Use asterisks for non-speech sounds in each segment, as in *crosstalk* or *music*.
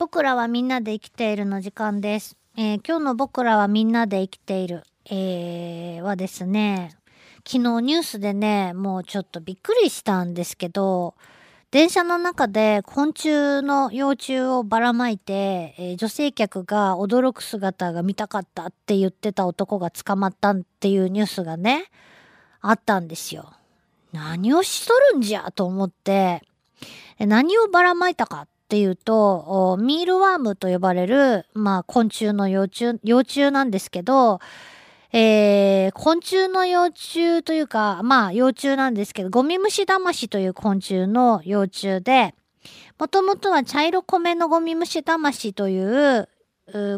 僕らはみんなで生きているの時間です。えー今日の僕らはみんなで生きている、えーはですね、昨日ニュースでね、もうちょっとびっくりしたんですけど、電車の中で昆虫の幼虫をばらまいて、えー女性客が驚く姿が見たかったって言ってた男が捕まったっていうニュースがね、あったんですよ。何をしとるんじゃと思って、何をばらまいたかっていうと、おミールワームと呼ばれる、まあ、昆虫の幼虫、幼虫なんですけど、えー昆虫の幼虫というか、まあ、幼虫なんですけど、ゴミムシダマシという昆虫の幼虫で、もともとは茶色米のゴミムシダマシとい、う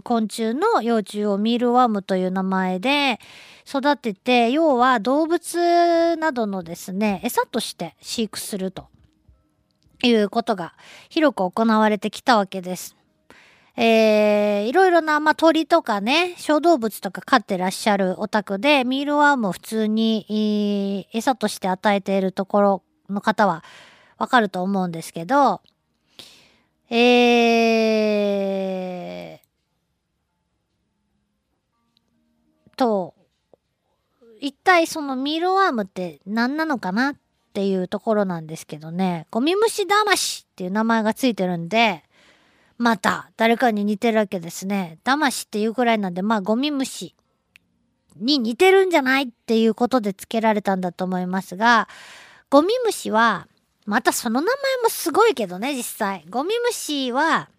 昆虫の幼虫をミールワームという名前で育てて、要は動物などのですね、餌として飼育すると。いうことが広く行われてきたわけです。えー、いろいろな、まあ、鳥とかね、小動物とか飼ってらっしゃるお宅で、ミールワームを普通に、えー餌として与えているところの方はわかると思うんですけど、えー、と、一体そのミールワームって何なのかなていうところなんですけどね、ゴミムシ魂っていう名前がついてるんで、また誰かに似てるわけですね。魂っていうくらいなんで、まあゴミ虫に似てるんじゃないっていうことで付けられたんだと思いますが、ゴミ虫は、またその名前もすごいけどね、実際。ゴミ虫は、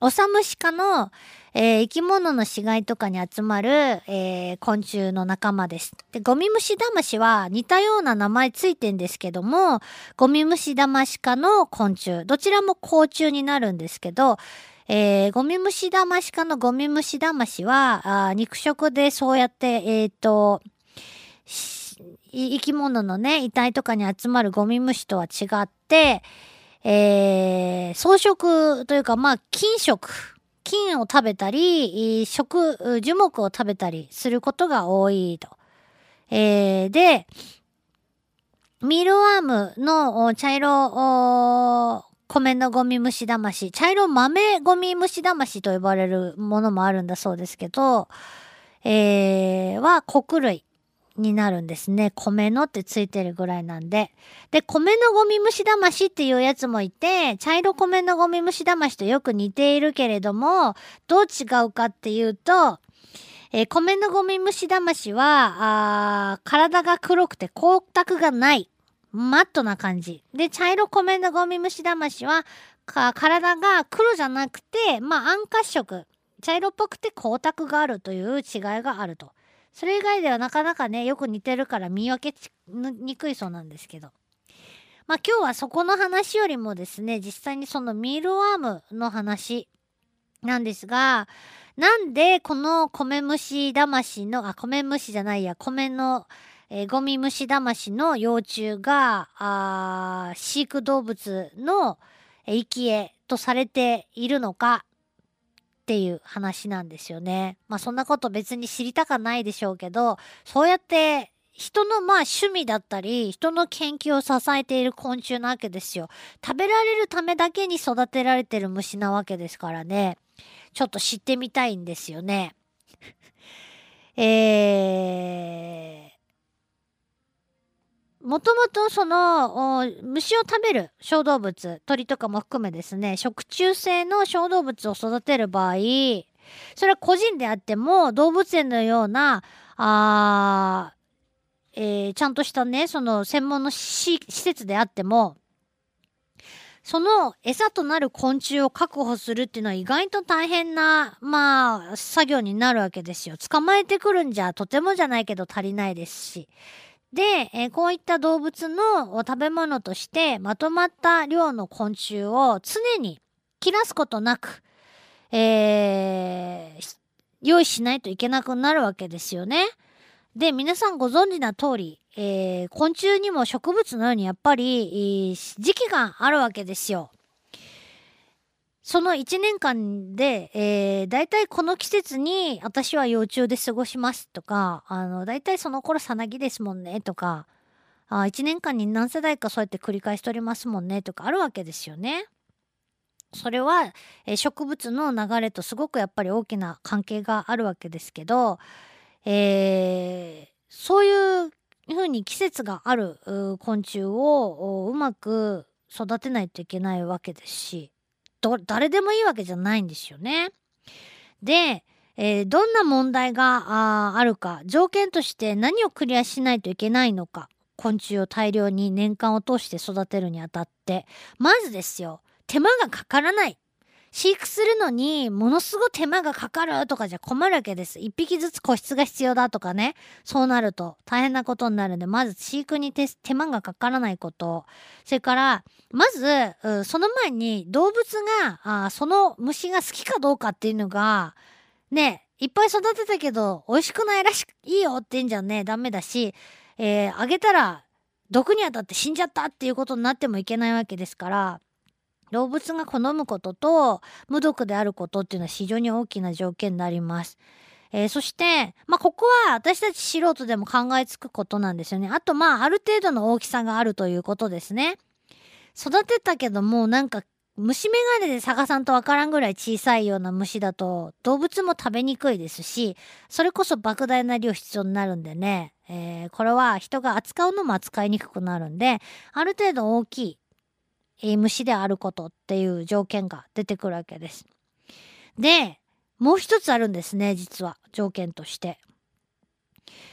オサムシ科の、えー生き物の死骸とかに集まる、えー昆虫の仲間です。で、ゴミムシダマシは似たような名前ついてんですけども、ゴミムシダマシ科の昆虫、どちらも甲虫になるんですけど、えーゴミムシダマシ科のゴミムシダマシは、あ肉食でそうやって、えっ、と、生き物のね、遺体とかに集まるゴミムシとは違って、えー草食というか、まあ、菌食。菌を食べたり、食、樹木を食べたりすることが多いと。えーで、ミルワームの茶色米のゴミムシダマシ、茶色豆ゴミムシダマシと呼ばれるものもあるんだそうですけど、えーは穀類になるんですね。米のってついてるぐらいなんで。で、米のゴミムシダマシっていうやつもいて、茶色米のゴミムシダマシとよく似ているけれども、どう違うかっていうと、えー米のゴミムシダマシは、あ体が黒くて光沢がない。マットな感じ。で、茶色米のゴミムシダマシは、体が黒じゃなくて、まあ暗褐色。茶色っぽくて光沢があるという違いがあると。それ以外ではなかなかね、よく似てるから見分けにくいそうなんですけど。まあ今日はそこの話よりもですね、実際にそのミールワームの話なんですが、なんでこの米虫魂の、あ、米虫じゃないや、米の、えーゴミ虫魂の幼虫が、あ飼育動物の生き餌とされているのかっていう話なんですよね。まあそんなこと別に知りたかないでしょうけど、そうやって人のまあ趣味だったり、人の研究を支えている昆虫なわけですよ。食べられるためだけに育てられてる虫なわけですからね。ちょっと知ってみたいんですよね。*laughs* えもともとその虫を食べる小動物、鳥とかも含めですね、食虫性の小動物を育てる場合、それは個人であっても動物園のような、あえーちゃんとしたね、その専門の施設であっても、その餌となる昆虫を確保するっていうのは意外と大変な、まあ、作業になるわけですよ。捕まえてくるんじゃとてもじゃないけど足りないですし。で、えーこういった動物の食べ物としてまとまった量の昆虫を常に切らすことなく、えー用意しないといけなくなるわけですよね。で、皆さんご存知な通り、えー昆虫にも植物のようにやっぱり、えー時期があるわけですよ。その1年間で、えー、大体この季節に私は幼虫で過ごしますとか、あの、大体その頃さなぎですもんねとか、あ1年間に何世代かそうやって繰り返しておりますもんねとかあるわけですよね。それは、えー植物の流れとすごくやっぱり大きな関係があるわけですけど、えーそういうふうに季節がある昆虫をうまく育てないといけないわけですしど誰でもいいわけじゃないんですよね。で、えーどんな問題がああるか条件として何をクリアしないといけないのか昆虫を大量に年間を通して育てるにあたってまずですよ手間がかからない飼育するのにものすごい手間がかかるとかじゃ困るわけです。一匹ずつ個室が必要だとかね。そうなると大変なことになるんで、まず飼育に手間がかからないこと。それから、まず、その前に動物が、その虫が好きかどうかっていうのが、ね、いっぱい育てたけど、美味しくないらし、いいよって言うんじゃね、ダメだし、えーあげたら、毒に当たって死んじゃったっていうことになってもいけないわけですから、動物が好むことと無毒であることっていうのは非常に大きな条件になります。えーそして、まあ、ここは私たち素人でも考えつくことなんですよね。あと、まあ、ある程度の大きさがあるということですね。育てたけども、なんか、虫眼鏡で探さんとわからんぐらい小さいような虫だと、動物も食べにくいですし、それこそ莫大な量必要になるんでね、えーこれは人が扱うのも扱いにくくなるんで、ある程度大きい、虫であることっていう条件が出てくるわけです。で、もう一つあるんですね、実は、条件として。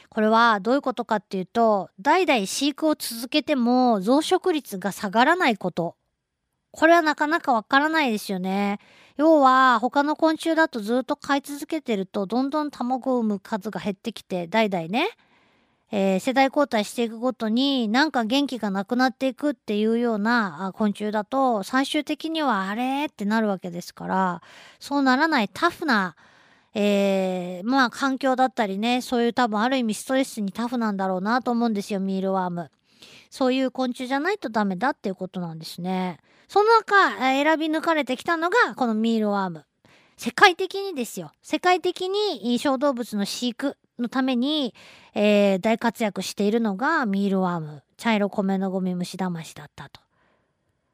これはどういうことかっていうと、代々飼育を続けても増殖率が下がらないこと。これはなかなかわからないですよね。要は、他の昆虫だとずっと飼い続けてると、どんどん卵を産む数が減ってきて、代々ね、えー世代交代していくごとになんか元気がなくなっていくっていうような昆虫だと最終的にはあれってなるわけですからそうならないタフな、えーまあ環境だったりねそういう多分ある意味ストレスにタフなんだろうなと思うんですよミールワーム。そういう昆虫じゃないとダメだっていうことなんですね。その中選び抜かれてきたのがこのミールワーム。世界的にですよ。世界的に小動物の飼育のために、えー大活躍しているのがミールワーム。茶色米のゴミ虫魂だったと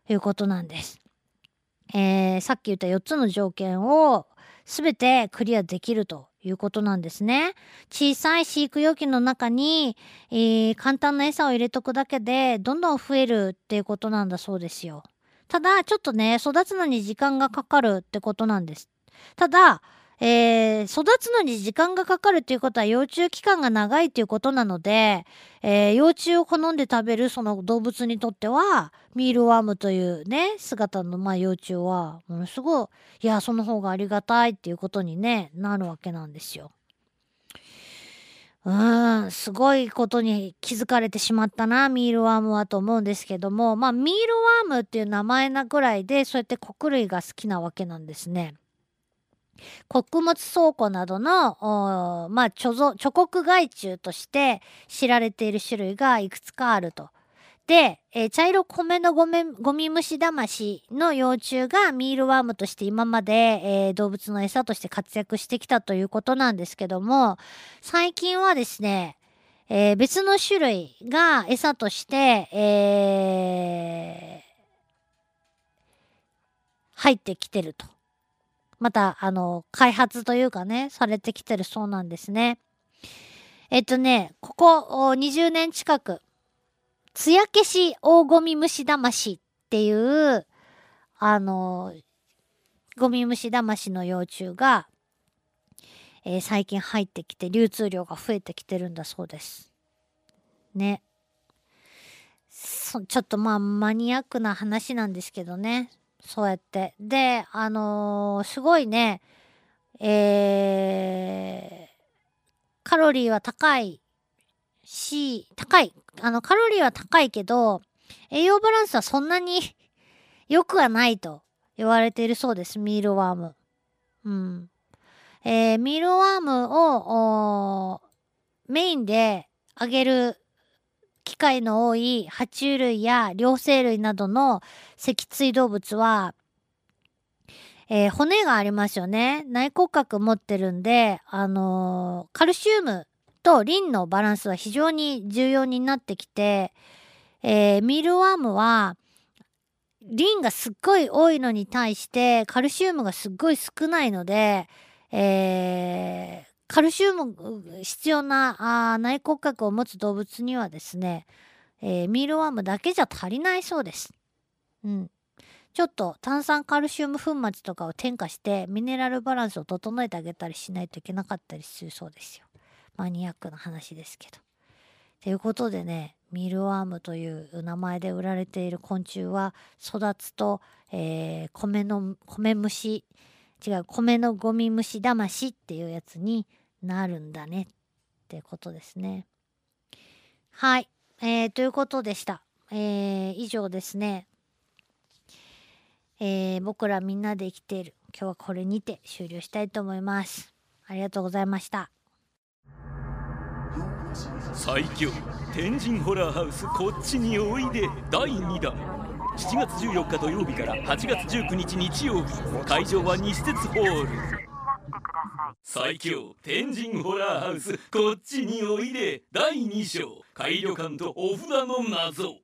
いうことなんです。えーさっき言った4つの条件を全てクリアできるということなんですね。小さい飼育容器の中に、えー簡単な餌を入れとくだけでどんどん増えるっていうことなんだそうですよ。ただ、ちょっとね、育つのに時間がかかるってことなんです。ただ、えー育つのに時間がかかるっていうことは幼虫期間が長いっていうことなので、えー幼虫を好んで食べるその動物にとっては、ミールワームというね、姿のまあ幼虫は、ものすごい、いや、その方がありがたいっていうことにね、なるわけなんですよ。うん、すごいことに気づかれてしまったな、ミールワームはと思うんですけども、まあ、ミールワームっていう名前なぐらいで、そうやって穀類が好きなわけなんですね。穀物倉庫などの、まあ、貯蔵、貯穀害虫として知られている種類がいくつかあると。で、えー茶色米のゴメゴミ虫魂の幼虫がミールワームとして今まで、えー動物の餌として活躍してきたということなんですけども、最近はですね、えー別の種類が餌として、え入ってきてると。また、あの、開発というかね、されてきてるそうなんですね。えっとね、ここ20年近く、艶消し大ゴミ虫魂っていう、あの、ゴミ虫魂の幼虫が、えー最近入ってきて流通量が増えてきてるんだそうです。ね。ちょっとまあマニアックな話なんですけどね。そうやって。で、あのーすごいね、えーカロリーは高いし、高い。あの、カロリーは高いけど、栄養バランスはそんなに *laughs* 良くはないと言われているそうです、ミールワーム。うん。えーミールワームをーメインであげる機会の多い爬虫類や両生類などの脊椎動物は、えー骨がありますよね。内骨格持ってるんで、あのーカルシウムとリンのバランスは非常に重要になってきて、えーミルワームは、リンがすっごい多いのに対してカルシウムがすっごい少ないので、えー、カルシウム必要なあ内骨格を持つ動物にはですね、えー、ミールワームだけじゃ足りないそうです。うん。ちょっと炭酸カルシウム粉末とかを添加してミネラルバランスを整えてあげたりしないといけなかったりするそうですよ。マニアックな話ですけど。ということでね、ミールワームという名前で売られている昆虫は育つと、えー、米の米虫違う米のゴミ虫魂っていうやつになるんだねってことですね。はい、えー、ということでした。えー、以上ですね。えー、僕らみんなで生きている今日はこれにて終了したいと思います。ありがとうございました。最強天神ホラーハウスこっちにおいで第2弾7月14日土曜日から8月19日日曜日会場は西鉄ホール最強天神ホラーハウスこっちにおいで第2章怪旅館とお札の謎。